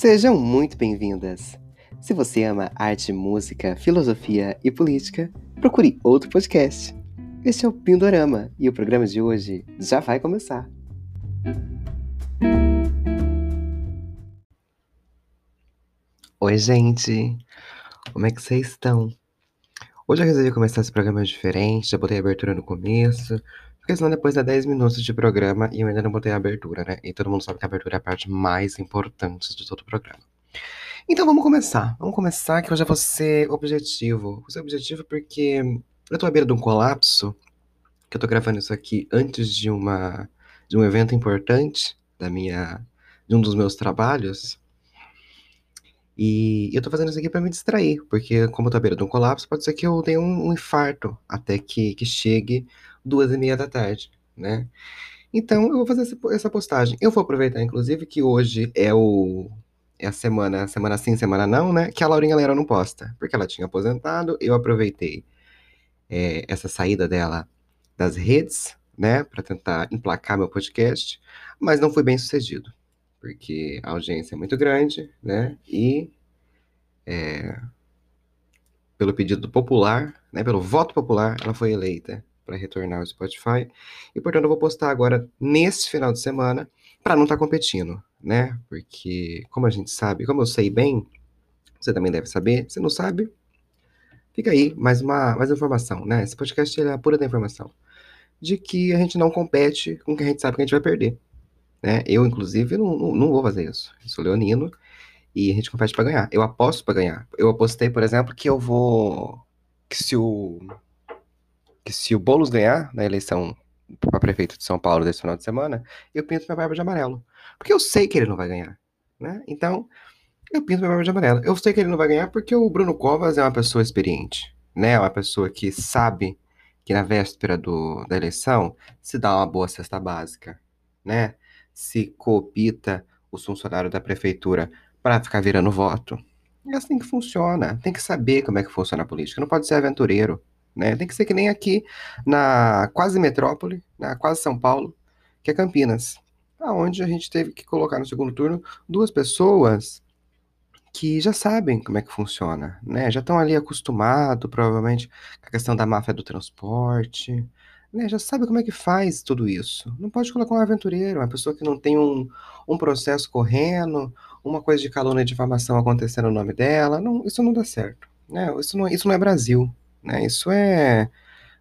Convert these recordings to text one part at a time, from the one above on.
Sejam muito bem-vindas! Se você ama arte, música, filosofia e política, procure outro podcast. Este é o Pindorama e o programa de hoje já vai começar. Oi, gente! Como é que vocês estão? Hoje eu resolvi começar esse programa diferente, já botei a abertura no começo, porque senão depois dá 10 minutos de programa e eu ainda não botei a abertura, né? E todo mundo sabe que a abertura é a parte mais importante de todo o programa. Então vamos começar. Vamos começar que eu vou ser objetivo. Vou ser objetivo porque eu tô à beira de um colapso, que eu tô gravando isso aqui antes de uma de um evento importante da minha de um dos meus trabalhos. E eu tô fazendo isso aqui para me distrair, porque como eu tô à beira de um colapso, pode ser que eu tenha um, um infarto até que, que chegue duas e meia da tarde, né? Então eu vou fazer essa postagem. Eu vou aproveitar, inclusive, que hoje é o é a semana, semana sim, semana não, né? Que a Laurinha Lera não posta, porque ela tinha aposentado. Eu aproveitei é, essa saída dela das redes, né, para tentar emplacar meu podcast, mas não foi bem sucedido, porque a audiência é muito grande, né? E é, pelo pedido popular, né, pelo voto popular, ela foi eleita para retornar ao Spotify. E portanto eu vou postar agora nesse final de semana para não estar tá competindo, né? Porque como a gente sabe, como eu sei bem, você também deve saber. Se não sabe, fica aí mais uma mais informação, né? Esse podcast é a pura da informação de que a gente não compete com quem a gente sabe que a gente vai perder. Né? Eu, inclusive, não, não, vou fazer isso. Eu sou leonino e a gente compete para ganhar. Eu aposto para ganhar. Eu apostei, por exemplo, que eu vou. Que se o. Que se o Boulos ganhar na eleição para prefeito de São Paulo desse final de semana, eu pinto minha barba de amarelo. Porque eu sei que ele não vai ganhar. Né? Então, eu pinto minha barba de amarelo. Eu sei que ele não vai ganhar porque o Bruno Covas é uma pessoa experiente. Né? É uma pessoa que sabe que na véspera do, da eleição se dá uma boa cesta básica. Né? Se coopta os funcionários da prefeitura para ficar virando voto. É assim que funciona. Tem que saber como é que funciona a política. Não pode ser aventureiro. Né? Tem que ser que nem aqui na quase metrópole, na quase São Paulo, que é Campinas, aonde a gente teve que colocar no segundo turno duas pessoas que já sabem como é que funciona, né? Já estão ali acostumados, provavelmente, com a questão da máfia do transporte, né? Já sabe como é que faz tudo isso. Não pode colocar um aventureiro, uma pessoa que não tem um, um processo correndo, uma coisa de calúnia e difamação acontecendo no nome dela. Não, isso não dá certo, né? Isso não, isso não é Brasil né? Isso é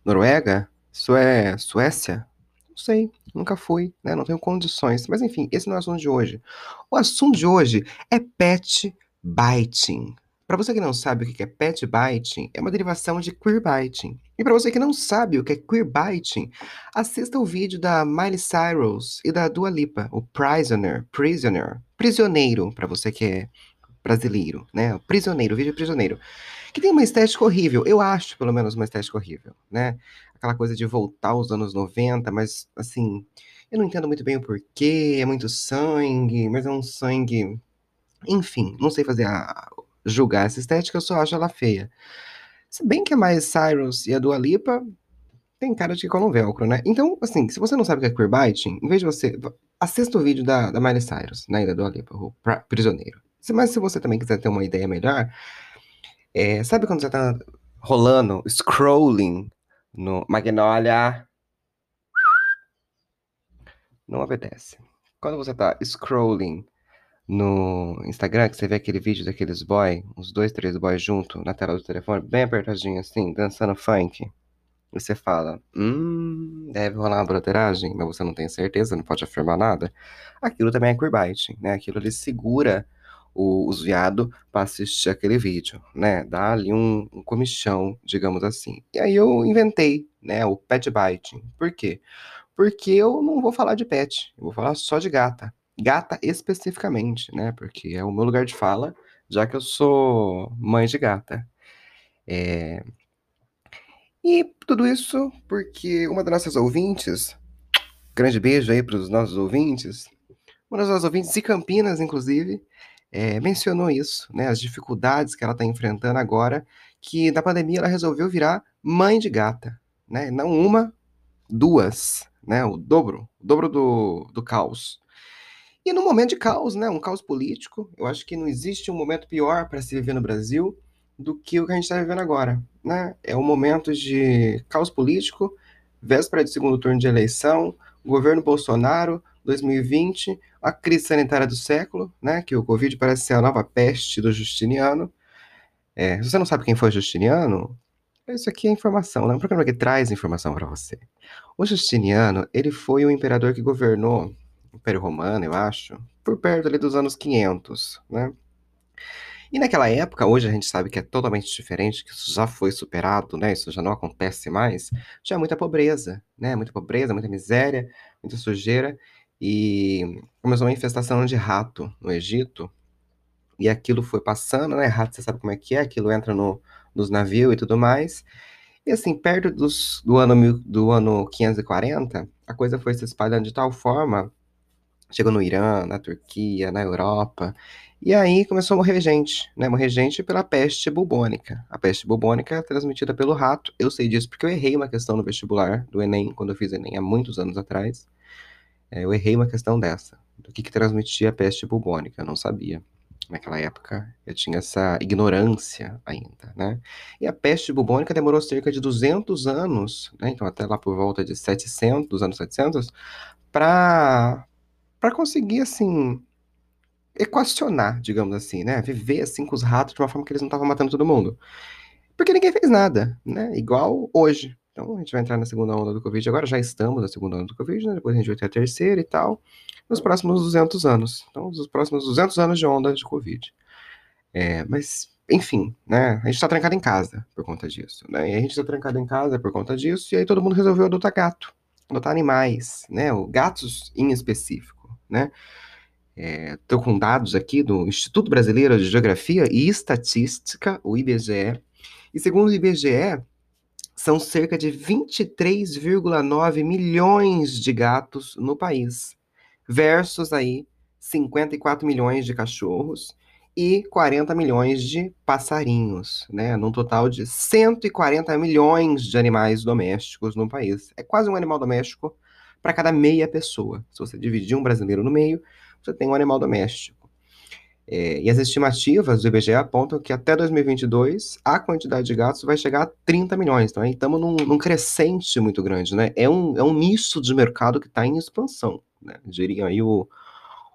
Noruega? Isso é Suécia? Não sei, nunca fui, né? Não tenho condições. Mas enfim, esse não é o assunto de hoje. O assunto de hoje é pet biting. Para você que não sabe o que é pet biting, é uma derivação de queerbiting. E para você que não sabe o que é queerbiting, assista o vídeo da Miley Cyrus e da Dua Lipa, o Prisoner, Prisoner, prisioneiro, para você que é brasileiro, né? Prisioneiro, vídeo prisioneiro que tem uma estética horrível. Eu acho, pelo menos, uma estética horrível, né? Aquela coisa de voltar aos anos 90, mas, assim, eu não entendo muito bem o porquê, é muito sangue, mas é um sangue... Enfim, não sei fazer a... julgar essa estética, eu só acho ela feia. Se bem que a Miley Cyrus e a Dua Lipa tem cara de que colam velcro, né? Então, assim, se você não sabe o que é queerbiting, em vez de você... Assista o vídeo da, da Miley Cyrus, né, da Dua Lipa, o Prisioneiro. Mas se você também quiser ter uma ideia melhor, é, sabe quando você tá rolando, scrolling no Magnolia? Não obedece. Quando você tá scrolling no Instagram, que você vê aquele vídeo daqueles boy, uns dois, três boys junto na tela do telefone, bem apertadinho assim, dançando funk. E você fala, hum, deve rolar uma broderagem, mas você não tem certeza, não pode afirmar nada. Aquilo também é queerbaiting, né? Aquilo ele segura o, os viados para assistir aquele vídeo, né? Dá ali um, um comichão, digamos assim. E aí eu inventei, né, o pet biting. Por quê? Porque eu não vou falar de pet, eu vou falar só de gata. Gata especificamente, né? Porque é o meu lugar de fala, já que eu sou mãe de gata. É... E tudo isso porque uma das nossas ouvintes, grande beijo aí para os nossos ouvintes, uma das nossas ouvintes de Campinas, inclusive, é, mencionou isso, né, as dificuldades que ela está enfrentando agora, que na pandemia ela resolveu virar mãe de gata, né, não uma, duas, né, o dobro, o dobro do, do caos. E num momento de caos, né, um caos político, eu acho que não existe um momento pior para se viver no Brasil do que o que a gente está vivendo agora, né? É um momento de caos político, véspera de segundo turno de eleição, governo Bolsonaro, 2020, a crise sanitária do século, né? Que o Covid parece ser a nova peste do Justiniano. É, se você não sabe quem foi Justiniano, isso aqui é informação, né? Um programa que traz informação para você. O Justiniano, ele foi o imperador que governou o Império Romano, eu acho, por perto ali dos anos 500, né? E naquela época, hoje a gente sabe que é totalmente diferente, que isso já foi superado, né? Isso já não acontece mais. Tinha muita pobreza, né? Muita pobreza, muita miséria, muita sujeira. E começou uma infestação de rato no Egito. E aquilo foi passando, né? Rato, você sabe como é que é, aquilo entra no, nos navios e tudo mais. E assim, perto dos, do, ano, do ano 540, a coisa foi se espalhando de tal forma, chegou no Irã, na Turquia, na Europa, e aí começou a morrer gente, né? Morrer gente pela peste bubônica. A peste bubônica é transmitida pelo rato. Eu sei disso porque eu errei uma questão no vestibular do Enem, quando eu fiz Enem há muitos anos atrás. É, eu errei uma questão dessa, do que, que transmitia a peste bubônica, eu não sabia. Naquela época eu tinha essa ignorância ainda, né? E a peste bubônica demorou cerca de 200 anos, né? Então até lá por volta de 700, dos anos 700, para para conseguir assim equacionar, digamos assim, né? Viver assim com os ratos de uma forma que eles não estavam matando todo mundo. Porque ninguém fez nada, né? Igual hoje. Então a gente vai entrar na segunda onda do Covid agora, já estamos na segunda onda do Covid, né? Depois a gente vai ter a terceira e tal, nos próximos 200 anos. Então, nos próximos 200 anos de onda de Covid. É, mas, enfim, né? A gente tá trancado em casa por conta disso, né? E a gente tá trancado em casa por conta disso, e aí todo mundo resolveu adotar gato, adotar animais, né? Gatos em específico, né? Estou é, com dados aqui do Instituto Brasileiro de Geografia e Estatística, o IBGE. E segundo o IBGE, são cerca de 23,9 milhões de gatos no país, versus aí 54 milhões de cachorros e 40 milhões de passarinhos, né? Num total de 140 milhões de animais domésticos no país. É quase um animal doméstico para cada meia pessoa. Se você dividir um brasileiro no meio, você tem um animal doméstico. É, e as estimativas do IBGE apontam que até 2022 a quantidade de gatos vai chegar a 30 milhões. Então, estamos num, num, crescente muito grande, né? É um, é um nicho de mercado que está em expansão, né? Diria aí o,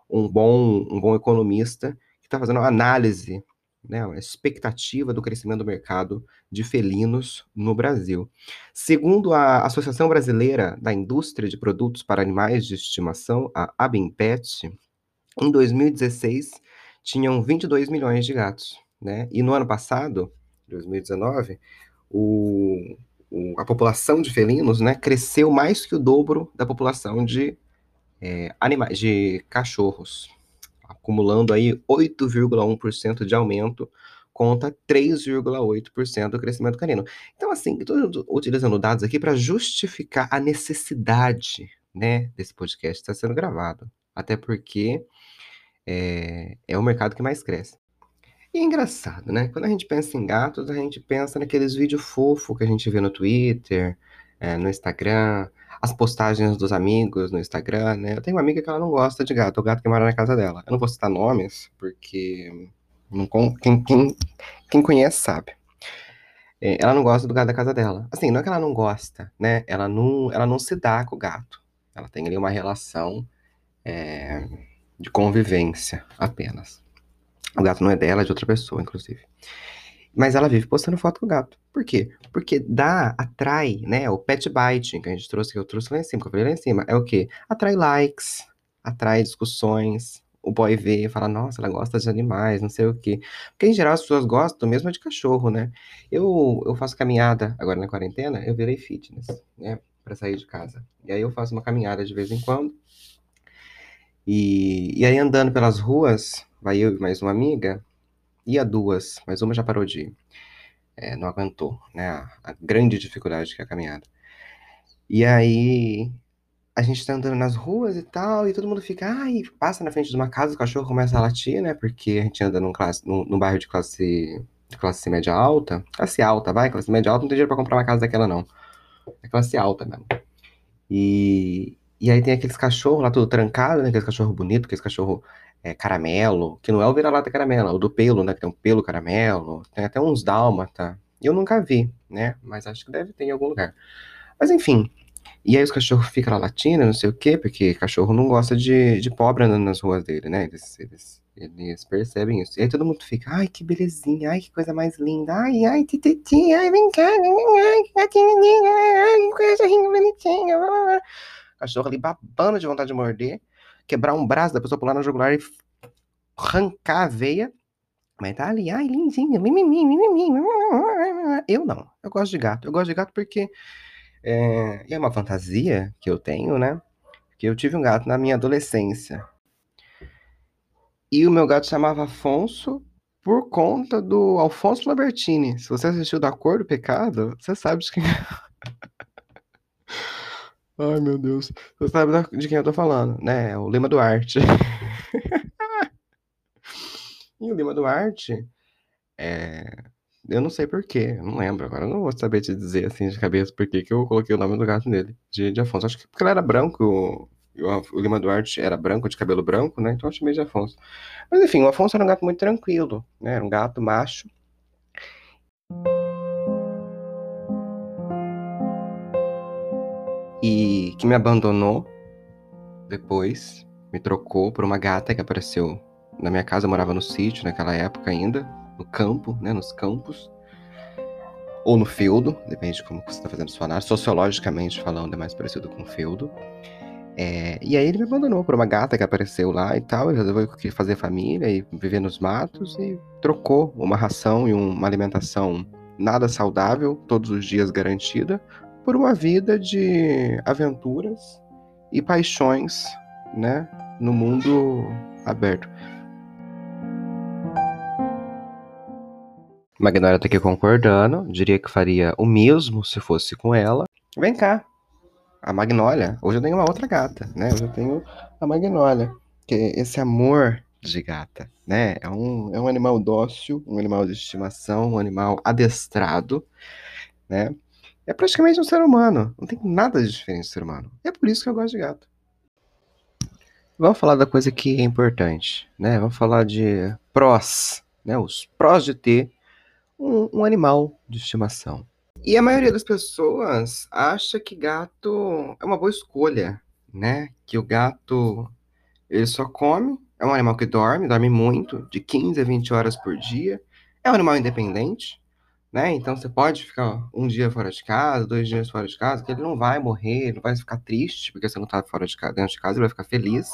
um, bom, um bom economista que está fazendo análise, né? Uma expectativa do crescimento do mercado de felinos no Brasil. Segundo a Associação Brasileira da Indústria de Produtos para Animais de Estimação, a ABIMPET, em 2016, tinham 22 milhões de gatos, né? E no ano passado, 2019, o, o, a população de felinos, né, cresceu mais que o dobro da população de é, animais, de cachorros, acumulando aí 8,1% de aumento conta 3,8% do crescimento canino. Então, assim, estou utilizando dados aqui para justificar a necessidade, né, desse podcast estar sendo gravado. Até porque é, é o mercado que mais cresce. E é engraçado, né? Quando a gente pensa em gatos, a gente pensa naqueles vídeos fofos que a gente vê no Twitter, é, no Instagram, as postagens dos amigos no Instagram, né? Eu tenho uma amiga que ela não gosta de gato, o gato que mora na casa dela. Eu não vou citar nomes, porque não, quem, quem, quem conhece sabe. É, ela não gosta do gato da casa dela. Assim, não é que ela não gosta, né? Ela não, ela não se dá com o gato. Ela tem ali uma relação é, de convivência apenas. O gato não é dela, é de outra pessoa, inclusive. Mas ela vive postando foto com o gato. Por quê? Porque dá, atrai, né? O pet bite que a gente trouxe, que eu trouxe lá em cima, que eu falei lá em cima, é o quê? Atrai likes, atrai discussões. O boy vê e fala, nossa, ela gosta de animais, não sei o quê. Porque em geral as pessoas gostam mesmo de cachorro, né? Eu, eu faço caminhada agora na quarentena, eu virei fitness, né? Pra sair de casa. E aí eu faço uma caminhada de vez em quando. E, e aí andando pelas ruas, vai eu e mais uma amiga, ia duas, mas uma já parou de ir. É, não aguentou, né? A, a, grande dificuldade que é a caminhada. E aí a gente tá andando nas ruas e tal, e todo mundo fica, ai, passa na frente de uma casa, o cachorro começa a latir, né? Porque a gente anda num, classe, num, num bairro de classe, de classe média alta. Classe alta, vai, classe média alta, não tem dinheiro pra comprar uma casa daquela, não. É classe alta mesmo. E, E aí tem aqueles cachorros lá tudo trancado, né? Aqueles cachorro bonito, aqueles cachorro é, caramelo, que não é o vira-lata caramelo, é o do pelo, né? Que tem um pelo caramelo, tem até uns dálmata. Eu nunca vi, né? Mas acho que deve ter em algum lugar. Mas enfim. E aí os cachorros ficam lá latindo, não sei o quê, porque cachorro não gosta de, de pobre andando nas ruas dele, né? Eles, eles, eles percebem isso. E aí todo mundo fica, ai, que belezinha, ai, que coisa mais linda, ai, ai, tititinha, ai, vem cá, ai, ai, que coisa bonitinha. Cachorro ali babando de vontade de morder, quebrar um braço da pessoa pular no jugular e arrancar a veia. Mas tá ali, ai, lindinha, mimimi, mimimi. Eu não, eu gosto de gato. Eu gosto de gato porque é, é uma fantasia que eu tenho, né? Que eu tive um gato na minha adolescência. E o meu gato chamava Afonso por conta do Alfonso Lambertini. Se você assistiu Da Cor do Pecado, você sabe de quem é. Ai, meu Deus. Você sabe de quem eu tô falando, né? O Lima Duarte. e o Lima Duarte, é... eu não sei porquê, não lembro. Agora eu não vou saber te dizer assim de cabeça por que eu coloquei o nome do gato nele, de, de Afonso. Acho que porque ele era branco, o, Lima Duarte era branco, de cabelo branco, né? Então eu chamei de Afonso. Mas enfim, o Afonso era um gato muito tranquilo, né? Era um gato macho. E que me abandonou depois, me trocou por uma gata que apareceu na minha casa. Eu morava no sítio naquela época ainda, no campo, né? Nos campos. Ou no feudo, depende de como você está fazendo sua análise. Sociologicamente falando, é mais parecido com feudo. É, e aí ele me abandonou por uma gata que apareceu lá e tal. Ele resolveu fazer família e viver nos matos e trocou uma ração e uma alimentação nada saudável, todos os dias garantida, por uma vida de aventuras e paixões, né, no mundo aberto. Magnólia tá aqui concordando, diria que faria o mesmo se fosse com ela. Vem cá, a Magnólia. Hoje eu tenho uma outra gata, né? Hoje eu tenho a Magnólia, que é esse amor de gata, né? É um, é um animal dócil, um animal de estimação, um animal adestrado, né? É praticamente um ser humano, não tem nada de diferente do ser humano. É por isso que eu gosto de gato. Vamos falar da coisa que é importante, né? Vamos falar de prós, né? Os prós de ter um, um animal de estimação. E a maioria das pessoas acha que gato é uma boa escolha, né? Que o gato ele só come, é um animal que dorme, dorme muito, de 15 a 20 horas por dia. É um animal independente, né? Então você pode ficar um dia fora de casa, dois dias fora de casa, que ele não vai morrer, não vai ficar triste porque você não tá fora de casa, dentro de casa, ele vai ficar feliz,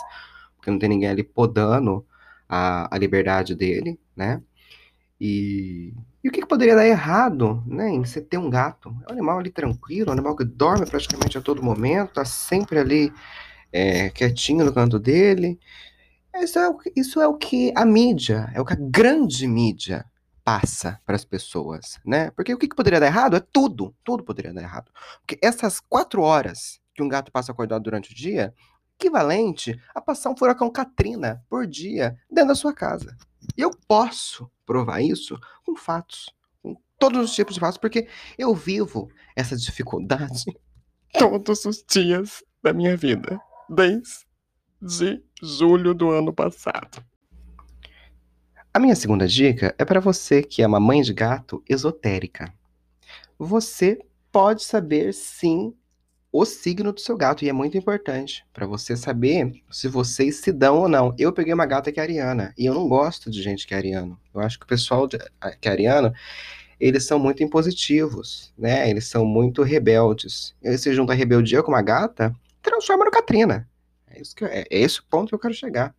porque não tem ninguém ali podando a, a liberdade dele, né? E, e o que, que, poderia dar errado né, em você ter um gato? É um animal ali tranquilo, um animal que dorme praticamente a todo momento, tá sempre ali é, quietinho no canto dele. Isso é, isso é o que a mídia, é o que a grande mídia passa para as pessoas, né? Porque o que, que poderia dar errado? É tudo, tudo poderia dar errado. Porque essas quatro horas que um gato passa acordado durante o dia, equivalente a passar um furacão Katrina por dia dentro da sua casa. E eu posso provar isso com fatos, com todos os tipos de fatos, porque eu vivo essa dificuldade todos os dias da minha vida, desde julho do ano passado. A minha segunda dica é para você que é uma mãe de gato esotérica. Você pode saber sim o signo do seu gato, e é muito importante para você saber se vocês se dão ou não. Eu peguei uma gata que é ariana, e eu não gosto de gente que é ariano. Eu acho que o pessoal de, que é ariano, eles são muito impositivos, né? Eles são muito rebeldes. E você junta a rebeldia com uma gata, transforma no Katrina. É, isso que, é, é esse o ponto que eu quero chegar.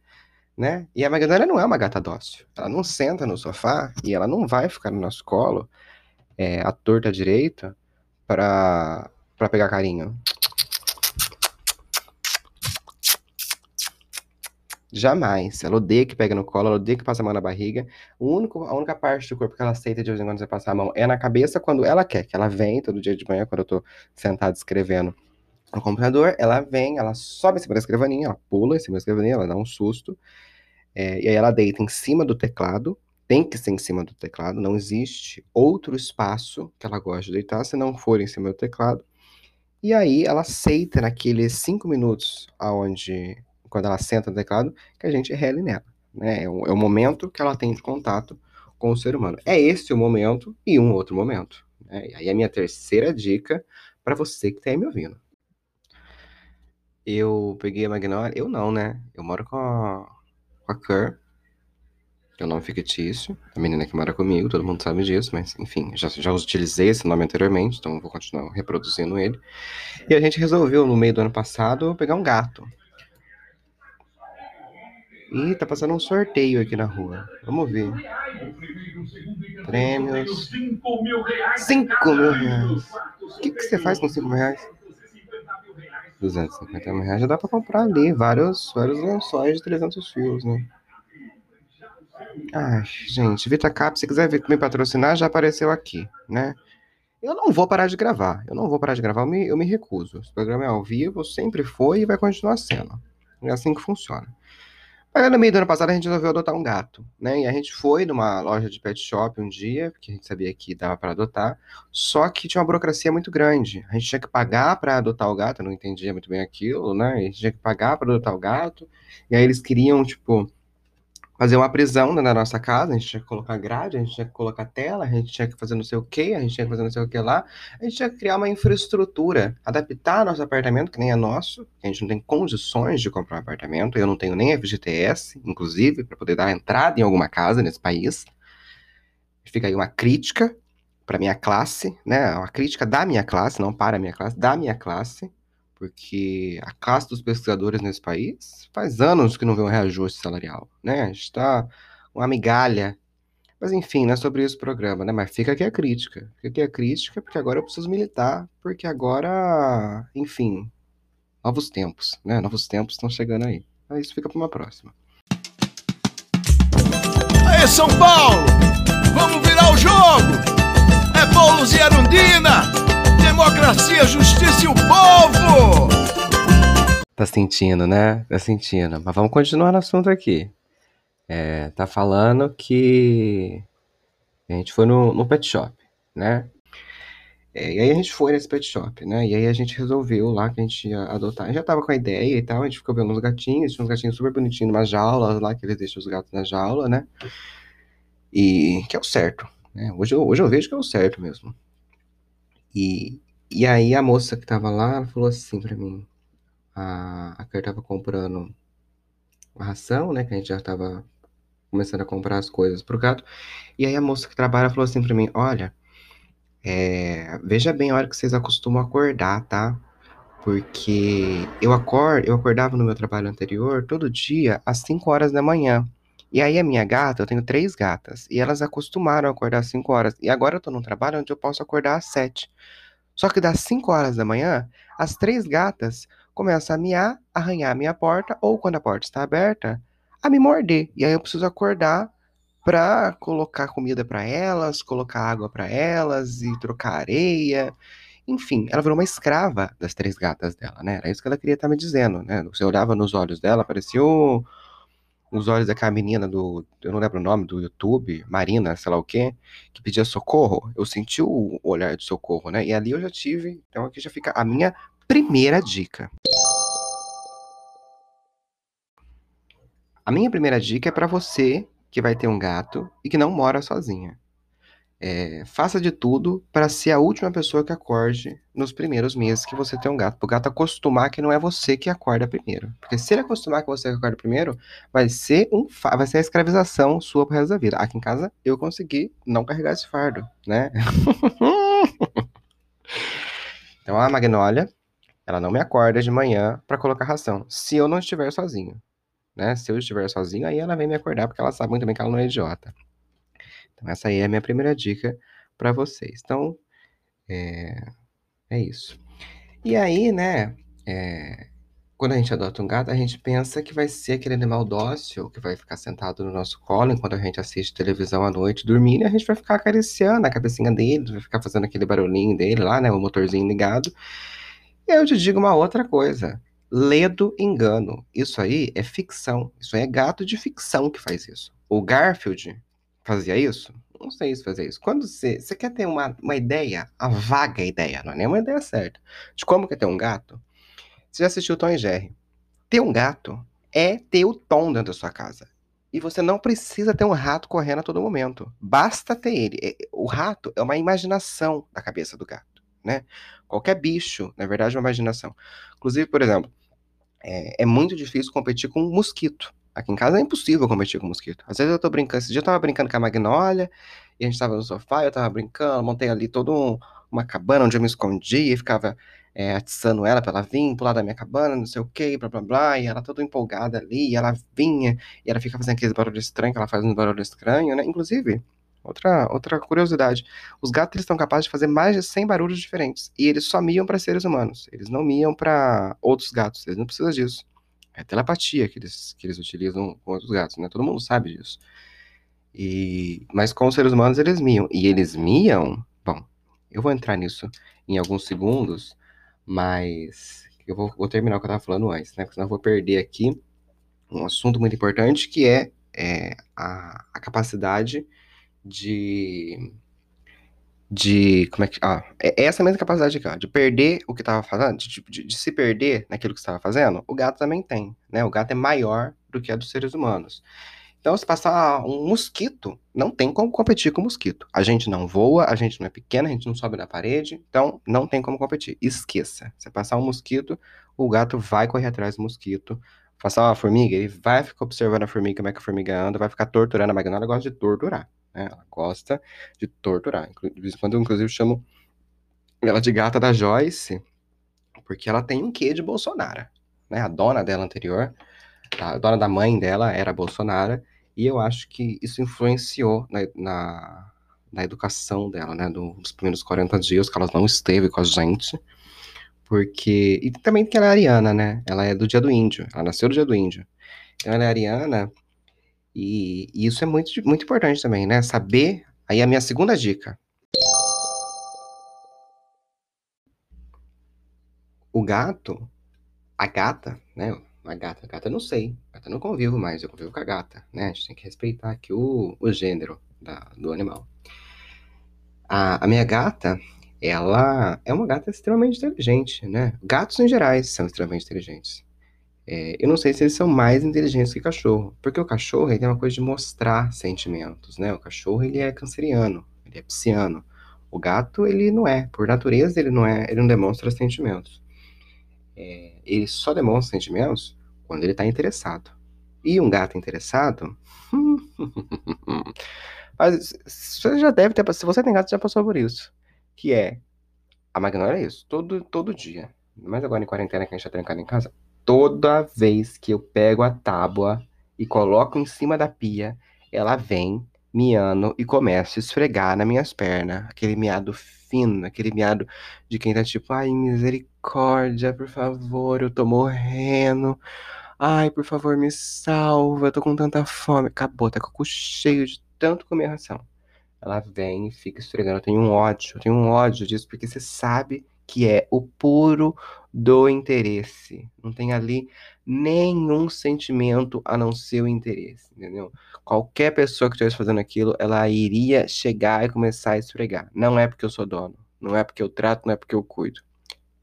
Né? E a Magdalena não é uma gata dócil. Ela não senta no sofá e ela não vai ficar no nosso colo é, à torta direita para pegar carinho. Jamais. Ela odeia que pega no colo, ela odeia que passa a mão na barriga. O único, a única parte do corpo que ela aceita de vez em quando você passar a mão é na cabeça quando ela quer, que ela vem todo dia de manhã, quando eu tô sentado escrevendo no computador, ela vem, ela sobe em cima da escrivaninha, ela pula em cima da escrivaninha, ela dá um susto. É, e aí ela deita em cima do teclado, tem que ser em cima do teclado, não existe outro espaço que ela gosta de deitar se não for em cima do teclado. E aí ela aceita naqueles cinco minutos aonde, quando ela senta no teclado, que a gente rele nela. Né? É, o, é o momento que ela tem de contato com o ser humano. É esse o momento e um outro momento. Né? E aí a minha terceira dica para você que está aí me ouvindo. Eu peguei a Magnolia, eu não, né? Eu moro com a, Kerr, é um nome fictício, a menina que mora comigo, todo mundo sabe disso, mas enfim, já, já utilizei esse nome anteriormente, então vou continuar reproduzindo ele. E a gente resolveu, no meio do ano passado, pegar um gato. Ih, tá passando um sorteio aqui na rua. Vamos ver. Prêmios. 5 mil reais. O que, que você faz com 5 mil reais? 250 mil reais já dá pra comprar ali vários, vários lençóis de 300 fios, né? Ai, gente, VitaCap, se quiser me patrocinar, já apareceu aqui, né? Eu não vou parar de gravar. Eu não vou parar de gravar, eu me, eu me recuso. Esse programa é ao vivo, sempre foi e vai continuar sendo. É assim que funciona. Mas no meio do ano passado a gente resolveu adotar um gato, né? E a gente foi numa loja de pet shop um dia, porque a gente sabia que dava para adotar, só que tinha uma burocracia muito grande. A gente tinha que pagar para adotar o gato, eu não entendia muito bem aquilo, né? A gente tinha que pagar para adotar o gato, e aí eles queriam, tipo, fazer uma prisão na nossa casa, a gente tinha que colocar grade, a gente tinha que colocar tela, a gente tinha que fazer não sei o que, a gente tinha que fazer não sei o que lá, a gente tinha que criar uma infraestrutura, adaptar nosso apartamento, que nem é nosso, a gente não tem condições de comprar um apartamento, eu não tenho nem FGTS, inclusive, para poder dar entrada em alguma casa nesse país. Fica aí uma crítica para minha classe, né? Uma crítica da minha classe, não para a minha classe, da minha classe, porque a classe dos pesquisadores nesse país faz anos que não vê um reajuste salarial, né? Está uma migalha. Mas enfim, não é sobre isso o programa, né? Mas fica aqui a crítica. Fica aqui a crítica, porque agora eu preciso militar, porque agora, enfim, novos tempos, né? Novos tempos estão chegando aí. Mas isso fica para uma próxima. Aê, São Paulo! Vamos virar o jogo! É Boulos e Arundina! Democracia, justiça e o povo! Tá sentindo, né? Tá sentindo. Mas vamos continuar no assunto aqui. É, tá falando que a gente foi no, no pet shop, né? É, e aí a gente foi nesse pet shop, né? E aí a gente resolveu lá que a gente ia adotar. A gente já tava com a ideia e tal, a gente ficou vendo uns gatinhos, tinha uns gatinhos super bonitinhos, umas jaulas lá, que eles deixam os gatos na jaula, né? E que é o certo, né? Hoje eu, hoje eu vejo que é o certo mesmo. E, e aí a moça que tava lá falou assim pra mim, a, a Claire tava comprando a ração, né, que a gente já tava começando a comprar as coisas pro gato, e aí a moça que trabalha falou assim pra mim, olha, é, veja bem a hora que vocês acostumam acordar, tá? Porque eu acordo, eu acordava no meu trabalho anterior todo dia às 5 horas da manhã. E aí a minha gata, eu tenho três gatas, e elas acostumaram a acordar às 5 horas. E agora eu tô num trabalho onde eu posso acordar às 7. Só que das 5 horas da manhã, as três gatas começam a miar, arranhar a minha porta, ou quando a porta está aberta, a me morder. E aí eu preciso acordar para colocar comida para elas, colocar água para elas e trocar areia. Enfim, ela virou uma escrava das três gatas dela, né? Era isso que ela queria estar tá me dizendo, né? Você olhava nos olhos dela, parecia um os olhos daquela menina do, eu não lembro o nome, do YouTube, Marina, sei lá o quê, que pedia socorro. Eu senti o olhar de socorro, né? E ali eu já tive, então aqui já fica a minha primeira dica. A minha primeira dica é para você que vai ter um gato e que não mora sozinha. É, faça de tudo para ser a última pessoa que acorde nos primeiros meses que você tem um gato. Para o gato acostumar que não é você que acorda primeiro. Porque se ele acostumar que você acorda primeiro, vai ser um vai ser a escravização sua pro resto da vida. Aqui em casa eu consegui não carregar esse fardo, né? então a Magnólia, ela não me acorda de manhã para colocar ração, se eu não estiver sozinho. Né? Se eu estiver sozinho, aí ela vem me acordar, porque ela sabe muito bem que ela não é idiota. Então, essa aí é a minha primeira dica para vocês. Então, é, é isso. E aí, né, é, quando a gente adota um gato, a gente pensa que vai ser aquele animal dócil que vai ficar sentado no nosso colo enquanto a gente assiste televisão à noite, dormindo, e a gente vai ficar acariciando a cabecinha dele, vai ficar fazendo aquele barulhinho dele lá, né, o motorzinho ligado. E eu te digo uma outra coisa. Ledo engano. Isso aí é ficção. Isso aí é gato de ficção que faz isso. O Garfield, fazia isso? Não sei se fazia isso. Quando você, você quer ter uma, uma ideia, a vaga ideia, não é nem uma ideia certa, de como quer ter um gato, você já assistiu Tom e Jerry. Ter um gato é ter o Tom dentro da sua casa. E você não precisa ter um rato correndo a todo momento. Basta ter ele. É, o rato é uma imaginação da cabeça do gato, né? Qualquer bicho, na verdade, é uma imaginação. Inclusive, por exemplo, é, é muito difícil competir com um mosquito. Aqui em casa é impossível competir com mosquito. Às vezes eu tô brincando. Esse dia eu tava brincando com a Magnólia, e a gente tava no sofá, eu tava brincando, montei ali toda um, uma cabana onde eu me escondia e ficava é, atiçando ela pra ela vir, pular da minha cabana, não sei o que, blá blá blá, e ela toda empolgada ali, e ela vinha, e ela fica fazendo aqueles barulhos estranhos, que ela faz um barulho estranho, né? Inclusive, outra, outra curiosidade, os gatos eles estão capazes de fazer mais de 100 barulhos diferentes, e eles só miam para seres humanos, eles não miam para outros gatos, eles não precisam disso. É telepatia que eles, que eles utilizam com outros gatos, né? Todo mundo sabe disso. E, mas com os seres humanos eles miam. E eles miam. Bom, eu vou entrar nisso em alguns segundos, mas eu vou, vou terminar o que eu estava falando antes, né? Porque senão eu vou perder aqui um assunto muito importante que é, é a, a capacidade de de como é que ah, é essa mesma capacidade ó, de perder o que estava fazendo, de, de, de, se perder naquilo que estava fazendo, o gato também tem, né? O gato é maior do que a dos seres humanos. Então, se passar um mosquito, não tem como competir com o mosquito. A gente não voa, a gente não é pequena, a gente não sobe na parede, então não tem como competir. Esqueça. Se passar um mosquito, o gato vai correr atrás do mosquito. Passar uma formiga, ele vai ficar observando a formiga, como é que a formiga anda, vai ficar torturando. A Magnólia gosta de torturar. Né? Ela gosta de torturar. Em quando, eu, inclusive, chamo ela de gata da Joyce, porque ela tem um quê de Bolsonaro. Né? A dona dela anterior, a dona da mãe dela era Bolsonaro, e eu acho que isso influenciou na, na, na educação dela, né? Dos primeiros 40 dias que ela não esteve com a gente. Porque. E também que ela é ariana, né? Ela é do dia do índio. Ela nasceu do dia do índio. Então ela é ariana e, e isso é muito, muito importante também, né? Saber. Aí a minha segunda dica. O gato, a gata, né? A gata, a gata não sei. A gata não convivo mais, eu convivo com a gata, né? A gente tem que respeitar aqui o, o gênero da, do animal. A, a minha gata, ela é uma gata extremamente inteligente, né? Gatos em gerais são extremamente inteligentes. É, eu não sei se eles são mais inteligentes que cachorro, porque o cachorro ele tem uma coisa de mostrar sentimentos, né? O cachorro ele é canceriano, ele é pisciano. O gato ele não é, por natureza ele não é, ele não demonstra sentimentos. É, ele só demonstra sentimentos quando ele está interessado. E um gato interessado, mas você já deve ter, se você tem gato já passou por isso, que é a Magnólia é isso, todo todo dia. Mas agora em quarentena que a gente tá trancado em casa, toda vez que eu pego a tábua e coloco em cima da pia, ela vem miando e começa a esfregar nas minhas pernas. Aquele miado fino, aquele miado de quem tá tipo, ai, misericórdia, por favor, eu tô morrendo. Ai, por favor, me salva, eu tô com tanta fome. Acabou, tá com o cu cheio de tanto comer ração. Ela vem e fica esfregando. Eu tenho um ódio, eu tenho um ódio disso, porque você sabe que é o puro do interesse. Não tem ali nenhum sentimento a não ser o interesse, entendeu? Qualquer pessoa que estivesse fazendo aquilo, ela iria chegar e começar a esfregar. Não é porque eu sou dono, não é porque eu trato, não é porque eu cuido.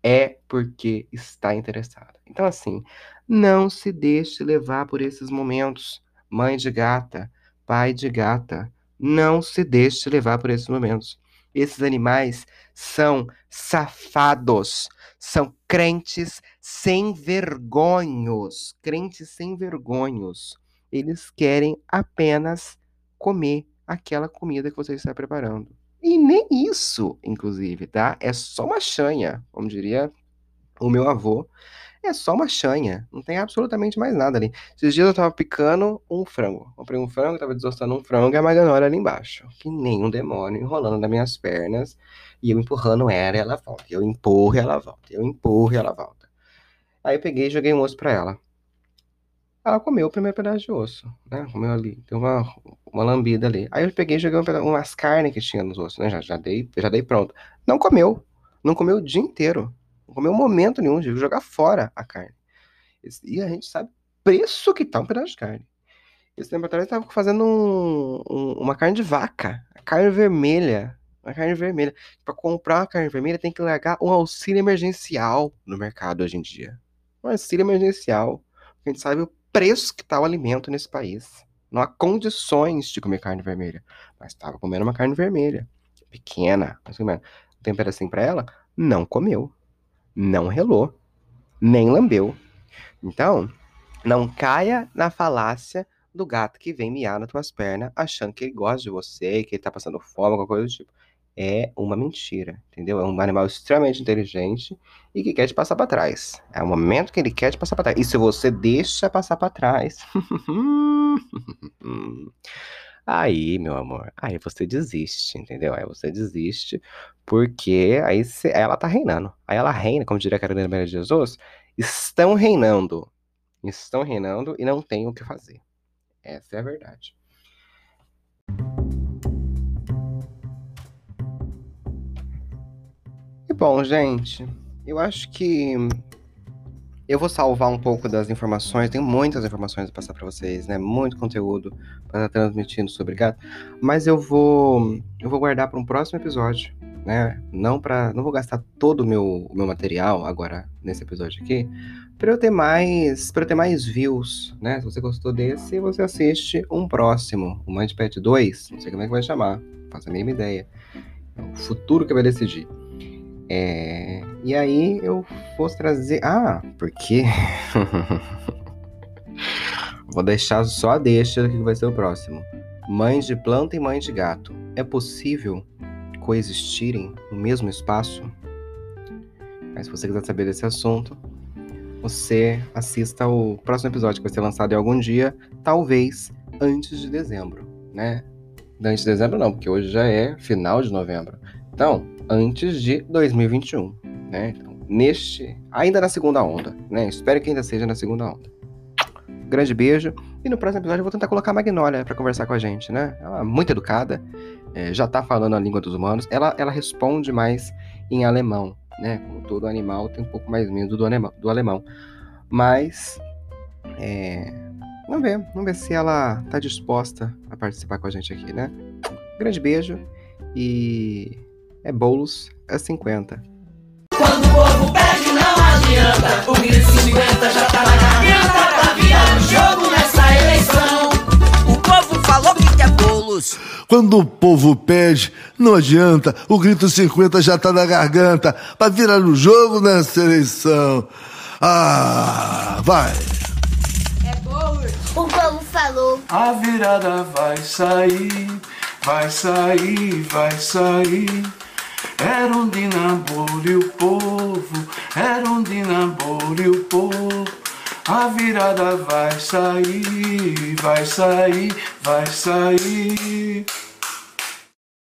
É porque está interessada. Então, assim, não se deixe levar por esses momentos. Mãe de gata, pai de gata, não se deixe levar por esses momentos. Esses animais são safados, são crentes sem vergonhos, crentes sem vergonhos. Eles querem apenas comer aquela comida que você está preparando. E nem isso, inclusive, tá? É só uma chanha, como diria o meu avô, é só uma chanha, não tem absolutamente mais nada ali. Esses dias eu tava picando um frango. Comprei um frango, tava desossando um frango e a Maganora ali embaixo. Que nem um demônio enrolando nas minhas pernas. E eu empurrando ela e ela volta. Eu empurro e ela volta. Eu empurro e ela volta. Aí eu peguei e joguei um osso pra ela. Ela comeu o primeiro pedaço de osso, né? Comeu ali. Deu uma, uma lambida ali. Aí eu peguei e joguei um pedaço, umas carnes que tinha nos ossos, né? Já, já, dei, já dei pronto. Não comeu. Não comeu o dia inteiro. Não comeu momento nenhum de jogar fora a carne. E a gente sabe preço que tá um pedaço de carne. Esse tempo atrás tava fazendo um, um, uma carne de vaca, carne vermelha. Uma carne vermelha. Para comprar uma carne vermelha tem que largar um auxílio emergencial no mercado hoje em dia. Um auxílio emergencial. A gente sabe o preço que tá o alimento nesse país. Não há condições de comer carne vermelha. Mas estava comendo uma carne vermelha. Pequena. Mas comendo. Pedacinho pra ela? Não comeu. Não relou. Nem lambeu. Então, não caia na falácia do gato que vem miar nas tuas pernas, achando que ele gosta de você, que ele tá passando fome, alguma coisa do tipo. É uma mentira, entendeu? É um animal extremamente inteligente e que quer te passar para trás. É o momento que ele quer te passar para trás. E se você deixa passar para trás, aí, meu amor, aí você desiste, entendeu? Aí você desiste, porque aí cê, ela tá reinando. Aí ela reina, como diria a Carolina Maria de Jesus, estão reinando. Estão reinando e não tem o que fazer. Essa é a verdade. E bom, gente, eu acho que eu vou salvar um pouco das informações, tem muitas informações a passar para vocês, né? Muito conteúdo para estar transmitindo sobre gato, mas eu vou eu vou guardar para um próximo episódio, né? Não para não vou gastar todo o meu, meu material agora nesse episódio aqui, para eu ter mais, para ter mais views, né? Se você gostou desse, você assiste um próximo, o Mind Pet 2, não sei como é que vai chamar, faço a mínima ideia. É o futuro que vai decidir. É... E aí eu vou trazer. Ah, porque. vou deixar só a deixa que vai ser o próximo. Mães de planta e mães de gato. É possível coexistirem no mesmo espaço? Mas se você quiser saber desse assunto, você assista o próximo episódio que vai ser lançado em algum dia, talvez antes de dezembro, né? Antes de dezembro não, porque hoje já é final de novembro. Então, antes de 2021, né? Então, neste, ainda na segunda onda, né? Espero que ainda seja na segunda onda. Grande beijo. E no próximo episódio eu vou tentar colocar a Magnólia para conversar com a gente, né? Ela é muito educada, é, já tá falando a língua dos humanos. Ela, ela responde mais em alemão, né? Como todo animal tem um pouco mais medo do alemão. Do alemão. Mas é, vamos ver, vamos ver se ela tá disposta a participar com a gente aqui, né? Grande beijo e é bolos é 50. Quando o povo pede não adianta, o 50 já tá na garganta pra virar o jogo nessa eleição. O povo falou que quer bolos. Quando o povo pede, não adianta, o grito 50 já tá na garganta pra virar o jogo nessa eleição. Ah, vai! É bolo. O povo falou. A virada vai sair, vai sair, vai sair. Era um dinambolo e o povo, era um dinambolo e o povo. A virada vai sair, vai sair, vai sair.